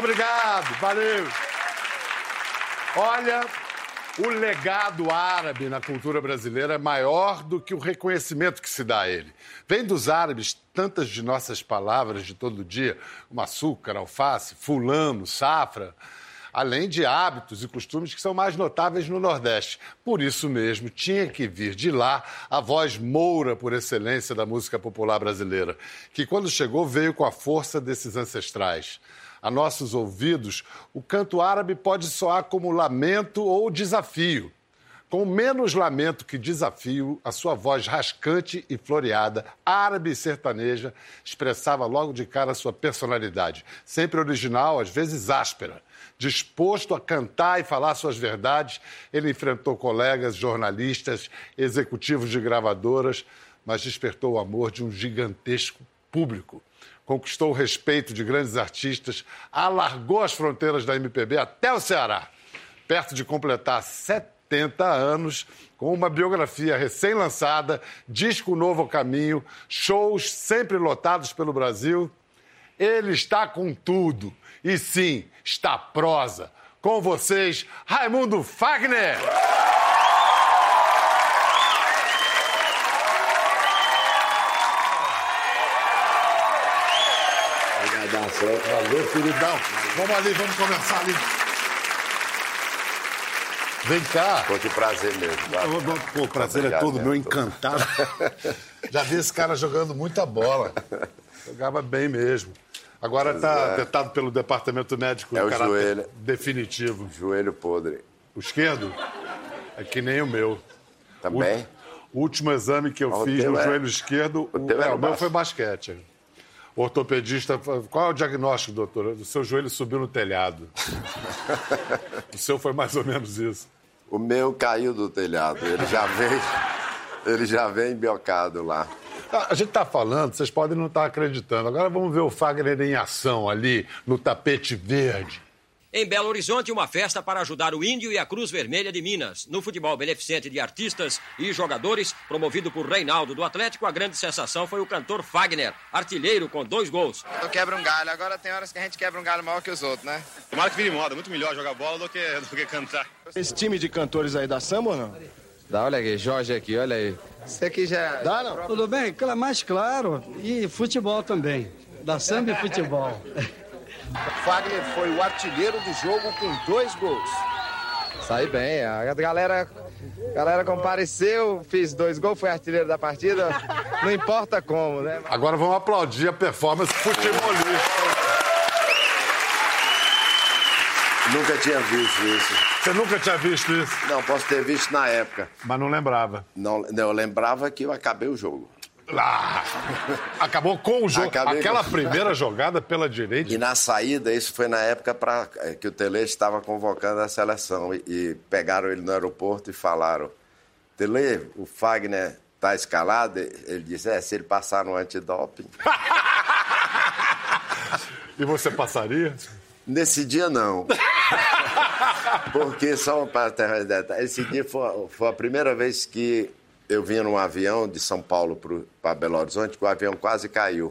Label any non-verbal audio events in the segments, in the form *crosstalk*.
obrigado. Valeu. Olha, o legado árabe na cultura brasileira é maior do que o reconhecimento que se dá a ele. Vem dos árabes tantas de nossas palavras de todo dia, como açúcar, alface, fulano, safra, além de hábitos e costumes que são mais notáveis no Nordeste. Por isso mesmo, tinha que vir de lá a voz moura por excelência da música popular brasileira, que quando chegou veio com a força desses ancestrais a nossos ouvidos, o canto árabe pode soar como lamento ou desafio. Com menos lamento que desafio, a sua voz rascante e floreada, árabe e sertaneja, expressava logo de cara a sua personalidade, sempre original, às vezes áspera. Disposto a cantar e falar suas verdades, ele enfrentou colegas, jornalistas, executivos de gravadoras, mas despertou o amor de um gigantesco público conquistou o respeito de grandes artistas, alargou as fronteiras da MPB até o Ceará, perto de completar 70 anos, com uma biografia recém-lançada, disco novo caminho, shows sempre lotados pelo Brasil. Ele está com tudo. E sim, está prosa. Com vocês, Raimundo Fagner. Valeu, queridão. Vamos ali, vamos conversar ali. Vem cá. Pô, que prazer mesmo. Pô, o prazer é todo meu, encantado. *laughs* Já vi esse cara jogando muita bola. Jogava bem mesmo. Agora está é. pelo departamento médico é o joelho. definitivo. Joelho podre. O esquerdo? É que nem o meu. Também? O último exame que eu fiz no é... joelho esquerdo, o, o, é, o meu foi basquete ortopedista, qual é o diagnóstico, doutor? O seu joelho subiu no telhado. *laughs* o seu foi mais ou menos isso. O meu caiu do telhado. Ele já vem, ele já vem biocado lá. Ah, a gente está falando, vocês podem não estar tá acreditando. Agora vamos ver o Fagner em ação ali, no tapete verde. Em Belo Horizonte, uma festa para ajudar o Índio e a Cruz Vermelha de Minas. No futebol beneficente de artistas e jogadores, promovido por Reinaldo do Atlético, a grande sensação foi o cantor Fagner, artilheiro com dois gols. Eu quebro um galho, agora tem horas que a gente quebra um galho maior que os outros, né? Tomara que vire moda, muito melhor jogar bola do que, *laughs* do que cantar. Esse time de cantores aí dá samba ou não? Dá, olha aqui, Jorge aqui, olha aí. Você aqui já... Dá, não? Tudo bem? Mais claro. E futebol também. Dá samba e futebol. *laughs* Fagner foi o artilheiro do jogo com dois gols. Sai bem, a galera, a galera compareceu, fiz dois gols, foi artilheiro da partida, não importa como, né? Agora vamos aplaudir a performance futebolista. Nunca tinha visto isso. Você nunca tinha visto isso? Não, posso ter visto na época. Mas não lembrava? Não, não eu lembrava que eu acabei o jogo. Ah, acabou com o jogo. Acabei Aquela com... primeira *laughs* jogada pela direita. E na saída, isso foi na época pra, é, que o Tele estava convocando a seleção. E, e pegaram ele no aeroporto e falaram: Tele, o Fagner está escalado? Ele disse: é, se ele passar no antidoping. *laughs* e você passaria? Nesse dia, não. *laughs* Porque, só para ter uma ideia, esse dia foi, foi a primeira vez que eu vinha num avião de São Paulo para Belo Horizonte, que o avião quase caiu.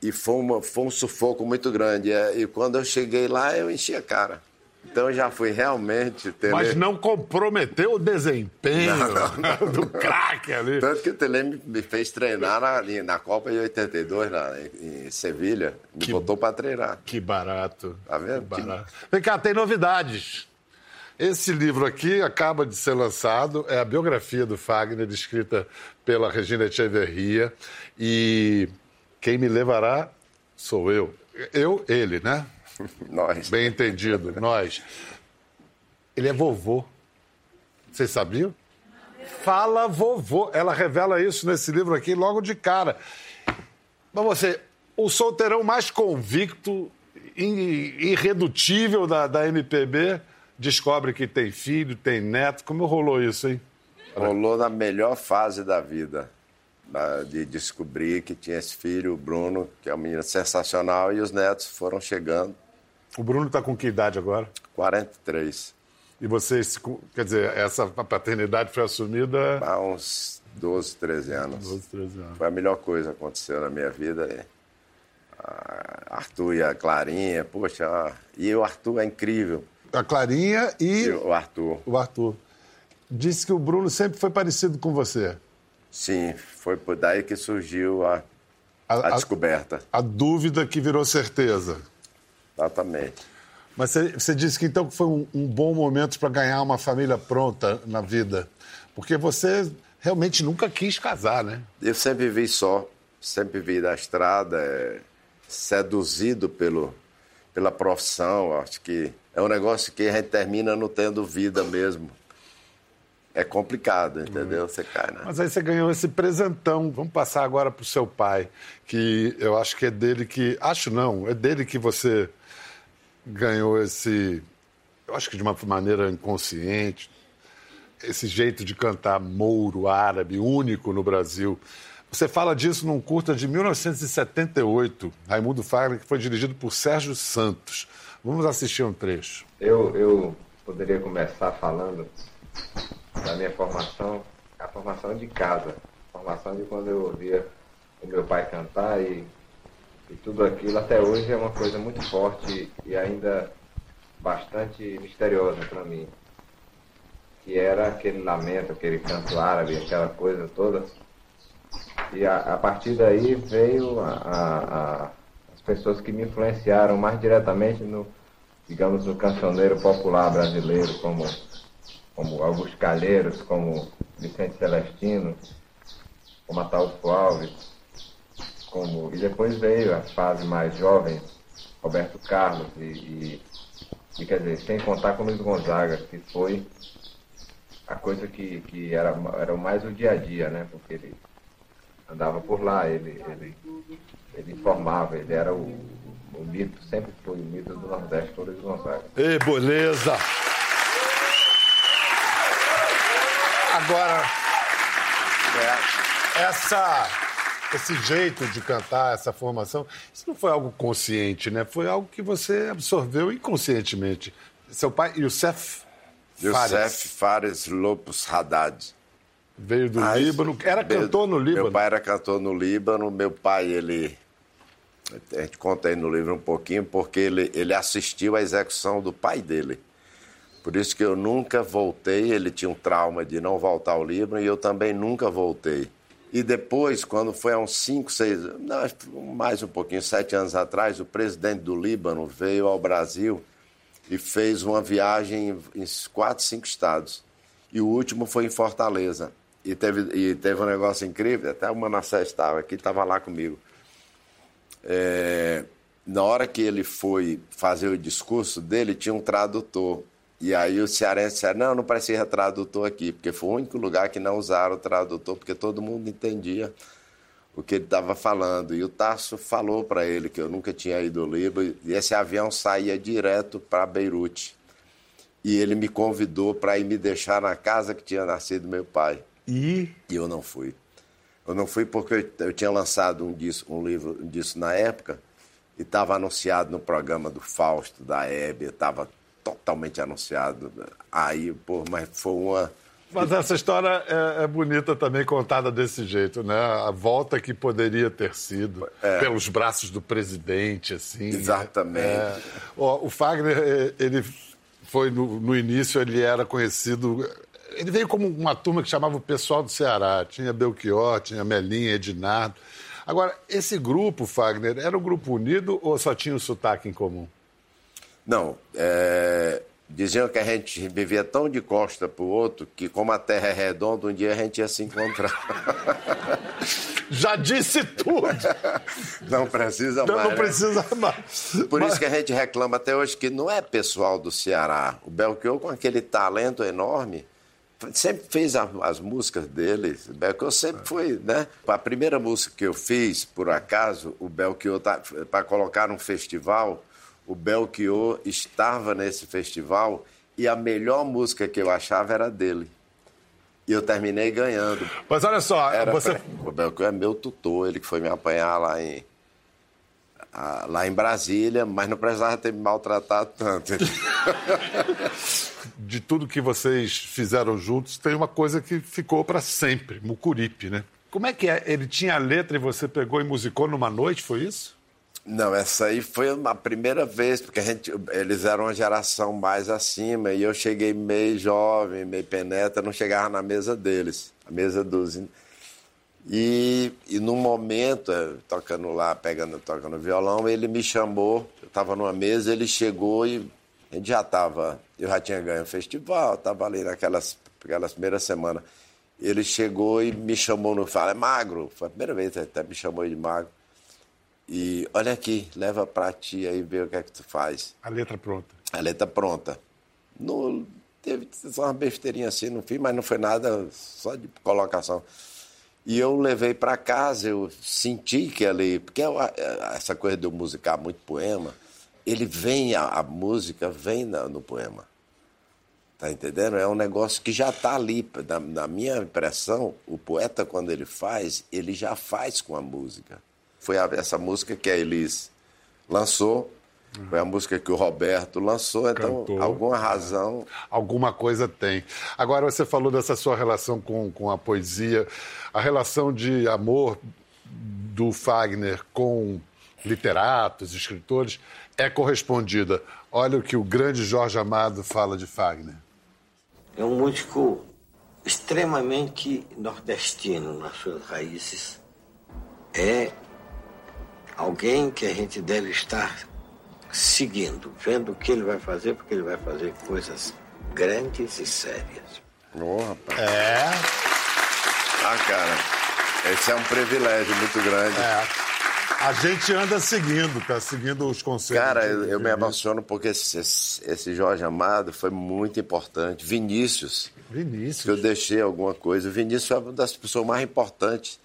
E foi, uma, foi um sufoco muito grande. E quando eu cheguei lá, eu enchi a cara. Então já fui realmente. Tele... Mas não comprometeu o desempenho não, não. *laughs* do craque ali. Tanto que o Tele me fez treinar na, na Copa de 82, na, em Sevilha. Me que, botou para treinar. Que barato. Tá vendo? Que barato. Vem cá, tem novidades. Esse livro aqui acaba de ser lançado, é a biografia do Fagner, escrita pela Regina Echeverria, e quem me levará sou eu. Eu, ele, né? *laughs* Nós. Bem entendido, nós. Ele é vovô. Vocês sabiam? Fala vovô. Ela revela isso nesse livro aqui logo de cara. Mas você, o solteirão mais convicto, irredutível da, da MPB descobre que tem filho, tem neto. Como rolou isso, hein? Rolou na melhor fase da vida. De descobrir que tinha esse filho, o Bruno, que é um menino sensacional, e os netos foram chegando. O Bruno está com que idade agora? 43. E vocês, quer dizer, essa paternidade foi assumida. Há uns 12, 13 anos. 12, 13 anos. Foi a melhor coisa que aconteceu na minha vida. Arthur e a Clarinha, poxa, e o Arthur é incrível. A Clarinha e, E o Arthur. o Arthur. Disse que o Bruno sempre foi parecido com você. Sim, foi por daí que surgiu a, A- a a- descoberta. A dúvida que virou certeza. Exatamente. Mas você, você disse que então foi um, um bom momento para ganhar uma família pronta na vida. Porque você realmente nunca quis casar, né? Eu sempre vi só, sempre vi da estrada, é, seduzido pelo, pela profissão. Acho que é um negócio que a gente termina não tendo vida mesmo. É complicado, entendeu? Você cai, né? Mas aí você ganhou esse presentão. Vamos passar agora para o seu pai, que eu acho que é dele que. Acho não, é dele que você ganhou esse. Eu acho que de uma maneira inconsciente, esse jeito de cantar mouro árabe, único no Brasil. Você fala disso num curta de 1978, Raimundo Fagner, que foi dirigido por Sérgio Santos. Vamos assistir um trecho. Eu, eu poderia começar falando da minha formação, a formação de casa, a formação de quando eu ouvia o meu pai cantar e, e tudo aquilo até hoje é uma coisa muito forte e ainda bastante misteriosa para mim. Que era aquele lamento, aquele canto árabe, aquela coisa toda. E a, a partir daí veio a, a- a- as pessoas que me influenciaram mais diretamente no, digamos, no cancioneiro popular brasileiro, como, como Augusto Calheiros, como Vicente Celestino, como Ataúfo Alves, como, e depois veio a fase mais jovem, Roberto Carlos, e, e, e, quer dizer, sem contar com Luiz Gonzaga, que foi a coisa que, que era, era mais o dia a dia, né? Porque ele andava por lá, ele, ele, ele informava, ele era o, o mito, sempre foi o mito do Nordeste Luiz Gonzaga. Ei, beleza! Agora, é, essa, esse jeito de cantar, essa formação, isso não foi algo consciente, né? Foi algo que você absorveu inconscientemente. Seu pai, Youssef Fares, Youssef Fares Lopes Haddad. veio do Ah, Líbano. Era meu- cantor no Líbano? Meu pai era cantor no Líbano. Meu pai, ele. A gente conta aí no livro um pouquinho, porque ele, ele assistiu à execução do pai dele. Por isso que eu nunca voltei. Ele tinha um trauma de não voltar ao Líbano e eu também nunca voltei. E depois, quando foi há uns 5, 6, mais um pouquinho, sete anos atrás, o presidente do Líbano veio ao Brasil e fez uma viagem em quatro, cinco estados. E o último foi em Fortaleza. E teve, e teve um negócio incrível, até o Manassés estava aqui, estava lá comigo. É, na hora que ele foi fazer o discurso dele, tinha um tradutor. E aí o cearense disse, não, não precisa tradutor aqui, porque foi o único lugar que não usaram o tradutor, porque todo mundo entendia o que ele estava falando. E o Tasso falou para ele que eu nunca tinha ido ao Líbano, e esse avião saía direto para Beirute. E ele me convidou para ir me deixar na casa que tinha nascido meu pai. E? E eu não fui. Eu não fui porque eu, eu tinha lançado um, disco, um livro disso na época e estava anunciado no programa do Fausto, da Hebe, estava totalmente anunciado. Aí, pô, mas foi uma. Mas essa história é, é bonita também contada desse jeito, né? A volta que poderia ter sido pelos braços do presidente, assim. Exatamente. É. Ó, o Fagner, é, ele foi no, no início, ele era conhecido. Ele veio como uma turma que chamava o pessoal do Ceará. Tinha Belchior, tinha Melinha, Ednardo. Agora, esse grupo, Fagner, era um grupo unido ou só tinha o sotaque em comum? Não, é, diziam que a gente vivia tão de costa para o outro que, como a terra é redonda, um dia a gente ia se encontrar. *laughs* Já disse tudo! Não precisa mais. não precisa mais. Por Mas- isso que a gente reclama até hoje que não é pessoal do Ceará. O Belchior, com aquele talento enorme, sempre fez a- as músicas dele. O Belchior sempre foi, né? A primeira música que eu fiz, por acaso, o Belchior, tá, para colocar num festival, o Belchior estava nesse festival e a melhor música que eu achava era dele. E eu terminei ganhando. Mas olha só, Era você. pra- O Belchior é meu tutor, ele que foi me apanhar lá em, ah, lá em Brasília, mas não precisava ter me maltratado tanto. *laughs* de tudo que vocês fizeram juntos, tem uma coisa que ficou para sempre, Mucuripe, né? Como é que é? Ele tinha a letra e você pegou e musicou numa noite, foi isso? Não, essa aí foi uma primeira vez, porque a gente, eles eram uma geração mais acima e eu cheguei meio jovem, meio penetra, não chegava na mesa deles, a mesa dos. E, e num momento, eh, tocando lá, pegando, tocando violão, ele me chamou, eu estava numa mesa, ele chegou e a gente já estava, eu já tinha ganho o festival, estava ali naquelas aquelas primeiras semanas. Ele chegou e me chamou no fala, é magro, foi a primeira vez que até me chamou de magro. E olha aqui, leva para ti aí ver o que é que tu faz. A letra pronta. A letra pronta. No, teve só uma besteirinha assim no fim, mas não foi nada, só de colocação. E eu levei para casa, eu senti que ali, porque essa coisa de eu musicar muito poema, ele vem, a, a música vem na, no poema. Tá entendendo? É um negócio que já está ali. Na, na minha impressão, o poeta, quando ele faz, ele já faz com a música. Foi a, essa música que a Elis lançou, foi a música que o Roberto lançou, então Cantou. alguma razão. Alguma coisa tem. Agora, você falou dessa sua relação com, com a poesia, a relação de amor do Fagner com literatos, escritores, é correspondida. Olha o que o grande Jorge Amado fala de Fagner. É um músico extremamente nordestino nas suas raízes. É alguém que a gente deve estar seguindo, vendo o que ele vai fazer, porque ele vai fazer coisas grandes e sérias. Ô, rapaz. É. Ah, cara, esse é um privilégio muito grande. É. A gente anda seguindo, tá seguindo os conselhos. Cara, de- eu, eu me emociono porque esse, esse- Jorge Amado foi muito importante. Vinícius, que eu Vinícius. deixei alguma coisa. O Vinícius foi uma das pessoas mais importantes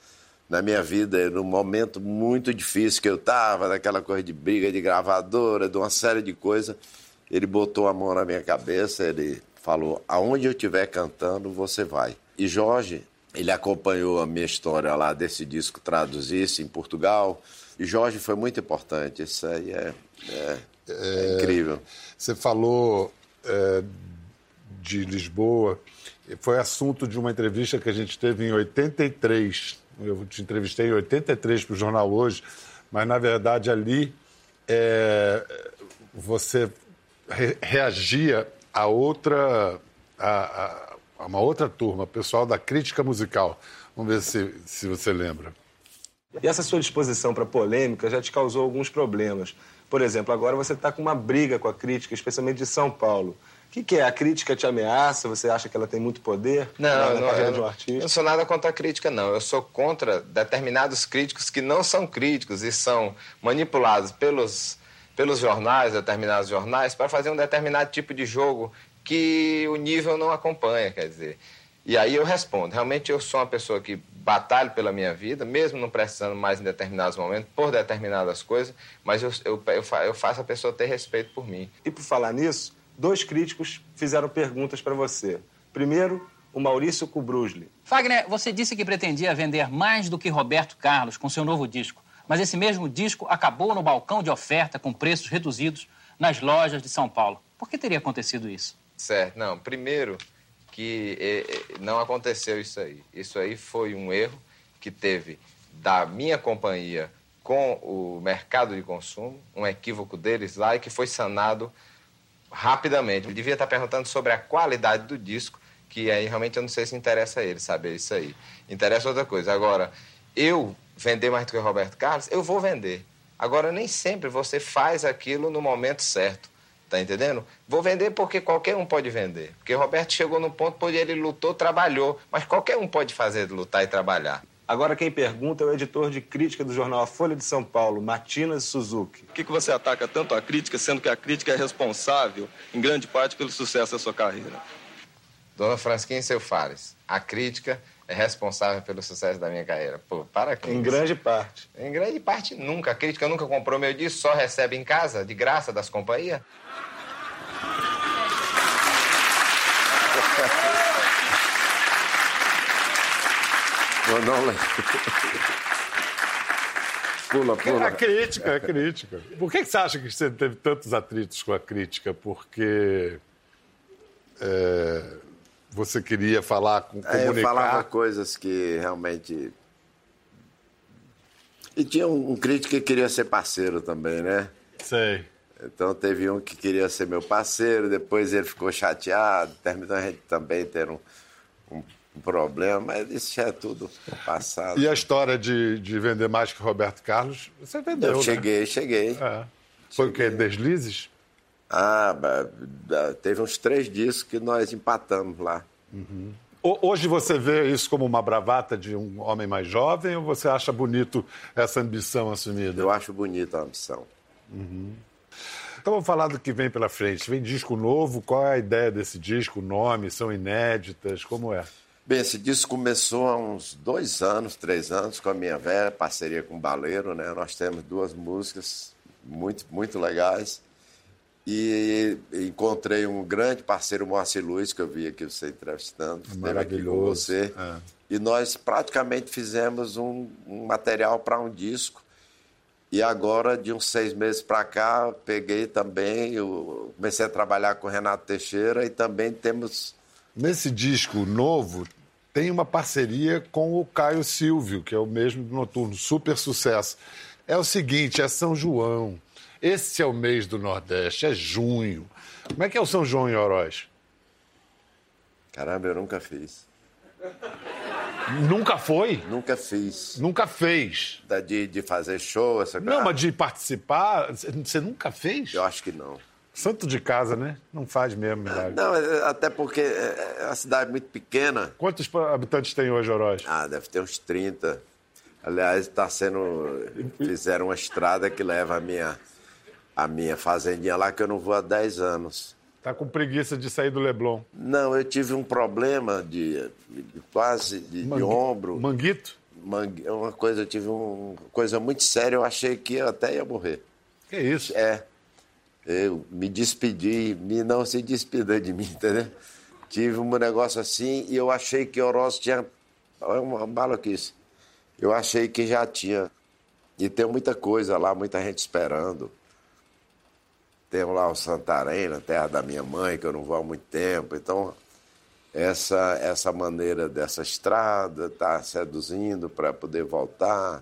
na minha vida, num momento muito difícil que eu estava, daquela coisa de briga de gravadora, de uma série de coisas. Ele botou a mão na minha cabeça, ele falou: aonde eu estiver cantando, você vai. E Jorge, ele acompanhou a minha história lá desse disco, traduzisse em Portugal. E Jorge foi muito importante. Isso aí é, é- é incrível. Você falou é, de Lisboa, foi assunto de uma entrevista que a gente teve em 83. Eu te entrevistei em 83 para o Jornal Hoje, mas na verdade ali é, você re- reagia a outra, a, a- a uma outra turma, pessoal da crítica musical. Vamos ver se, se você lembra. E essa sua disposição para polêmica já te causou alguns problemas. Por exemplo, agora você está com uma briga com a crítica, especialmente de São Paulo. O que, que é? A crítica te ameaça? Você acha que ela tem muito poder Não, na, na não, carreira eu, de um artista? eu não sou nada contra a crítica, não. Eu sou contra determinados críticos que não são críticos e são manipulados pelos, pelos jornais, determinados jornais, para fazer um determinado tipo de jogo que o nível não acompanha, quer dizer. E aí eu respondo. Realmente eu sou uma pessoa que batalho pela minha vida, mesmo não precisando mais em determinados momentos, por determinadas coisas, mas eu, eu, eu faço a pessoa ter respeito por mim. E por falar nisso, dois críticos fizeram perguntas para você. Primeiro, o Maurício Kubrusli. Fagner, você disse que pretendia vender mais do que Roberto Carlos com seu novo disco, mas esse mesmo disco acabou no balcão de oferta com preços reduzidos nas lojas de São Paulo. Por que teria acontecido isso? Certo, não. Primeiro, que eh, eh, não aconteceu isso aí. Isso aí foi um erro que teve da minha companhia com o mercado de consumo, um equívoco deles lá e que foi sanado rapidamente. Eu devia estar perguntando sobre a qualidade do disco, que aí realmente eu não sei se interessa a ele saber isso aí. Interessa outra coisa. Agora, eu vender mais do que o Roberto Carlos, eu vou vender. Agora, nem sempre você faz aquilo no momento certo. Tá entendendo? Vou vender porque qualquer um pode vender. Porque Roberto chegou no ponto onde ele lutou, trabalhou. Mas qualquer um pode fazer lutar e trabalhar. Agora quem pergunta é o editor de crítica do jornal A Folha de São Paulo, Matinas Suzuki. Por que, que você ataca tanto a crítica, sendo que a crítica é responsável, em grande parte, pelo sucesso da sua carreira? Dona Fransquinha e seu Fares, a crítica é responsável pelo sucesso da minha carreira. Pô, para com Em isso. grande parte. Em grande parte, nunca. A crítica nunca comprou meu disco, só recebe em casa, de graça, das companhias. Eu não lembro. Pula, pula. A crítica, a crítica. Por que, você acha que você teve tantos atritos com a crítica? Porque é, você queria falar com É, eu comunicar. falava coisas que realmente. E tinha um, um crítico que queria ser parceiro também, né? Sei. Então teve um que queria ser meu parceiro, depois ele ficou chateado, terminou a gente também ter um, um problema, mas isso já é tudo passado. E a história de, de vender mais que Roberto Carlos, você vendeu, Eu né? cheguei, cheguei. É. Foi o quê? Deslizes? Ah, teve uns três discos que nós empatamos lá. Ho- Hoje você vê isso como uma bravata de um homem mais jovem ou você acha bonito essa ambição assumida? Eu acho bonita a ambição. Então vamos falar do que vem pela frente. Vem disco novo, qual é a ideia desse disco? O nome, são inéditas, como é? Bem, esse disco começou há uns dois anos, três anos, com a minha velha parceria com o Baleiro, né? Nós temos duas músicas muito, muito legais. E encontrei um grande parceiro, Moacir Luiz, que eu vi aqui você entrevistando, esteve aqui com Maravilhoso. você. É. E nós praticamente fizemos um, um material para um disco. E agora, de uns seis meses para cá, peguei também, comecei a trabalhar com o Renato Teixeira e também temos Nesse disco novo, tem uma parceria com o Caio Silvio, que é o mesmo do Noturno, super sucesso. É o seguinte, é São João. Esse é o mês do Nordeste, é junho. Como é que é o São João em Oroz? Caramba, eu nunca fiz. Nunca foi? Nunca fiz. Nunca fez? Da- De, de fazer show, essa coisa. Não, mas de participar, você nunca fez? Eu acho que não. Santo de casa, né? Não faz mesmo, milagre. Não, é- até porque é é uma cidade muito pequena. Quantos habitantes tem hoje Oroz? Ah, deve ter uns 30. Aliás, está sendo. Fizeram uma estrada que leva a minha, a minha fazendinha lá, que eu não vou há 10 anos. Tá com preguiça de sair do Leblon. Não, eu tive um problema de, de quase de, de Mangui- ombro. Manguito? Mangue- uma coisa, eu tive um- uma coisa muito séria, eu achei que eu até ia morrer. Que isso? É. Eu me despedi, me não se despida de mim, entendeu? Tive um negócio assim e eu achei que Oroz tinha. É uma maluquice. Eu achei que já tinha. E tem muita coisa lá, muita gente esperando. Tem lá o Santarém, na terra da minha mãe, que eu não vou há muito tempo. Então, essa, essa maneira dessa estrada está seduzindo para poder voltar.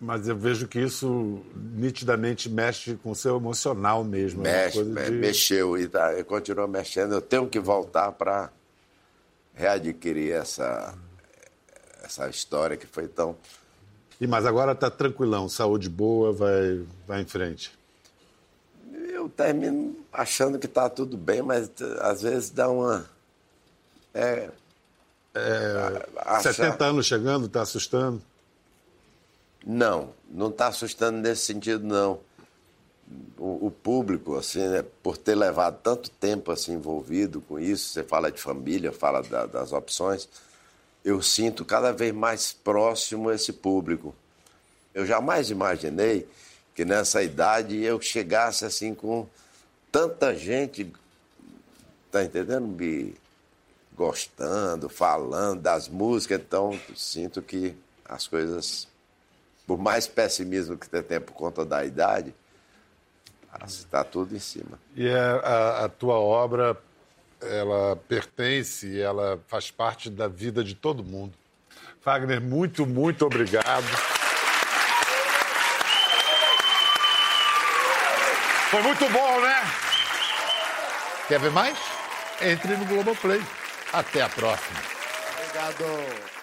Mas eu vejo que isso nitidamente mexe com o seu emocional mesmo. é Mexe, me- de- mexeu e tá, continua mexendo. Eu tenho que voltar para readquirir essa, essa história que foi tão. E mas agora tá tranquilão, saúde boa, vai, vai em frente. Eu termino achando que está tudo bem, mas às vezes dá uma. É. É, achar- 70 anos chegando, tá assustando? Não, não está assustando nesse sentido, não. O, o público, assim, né, por ter levado tanto tempo assim, envolvido com isso, você fala de família, fala da- das opções, eu sinto cada vez mais próximo esse público. Eu jamais imaginei que nessa idade eu chegasse assim com tanta gente, tá entendendo? Gostando, falando das músicas, então sinto que as coisas por mais pessimismo que você tem por conta da idade, está tudo em cima. E é, a, a tua obra, ela pertence, ela faz parte da vida de todo mundo. Wagner, muito, muito obrigado. Foi muito bom, né? Quer ver mais? Entre no Globoplay. Até a próxima. Obrigado.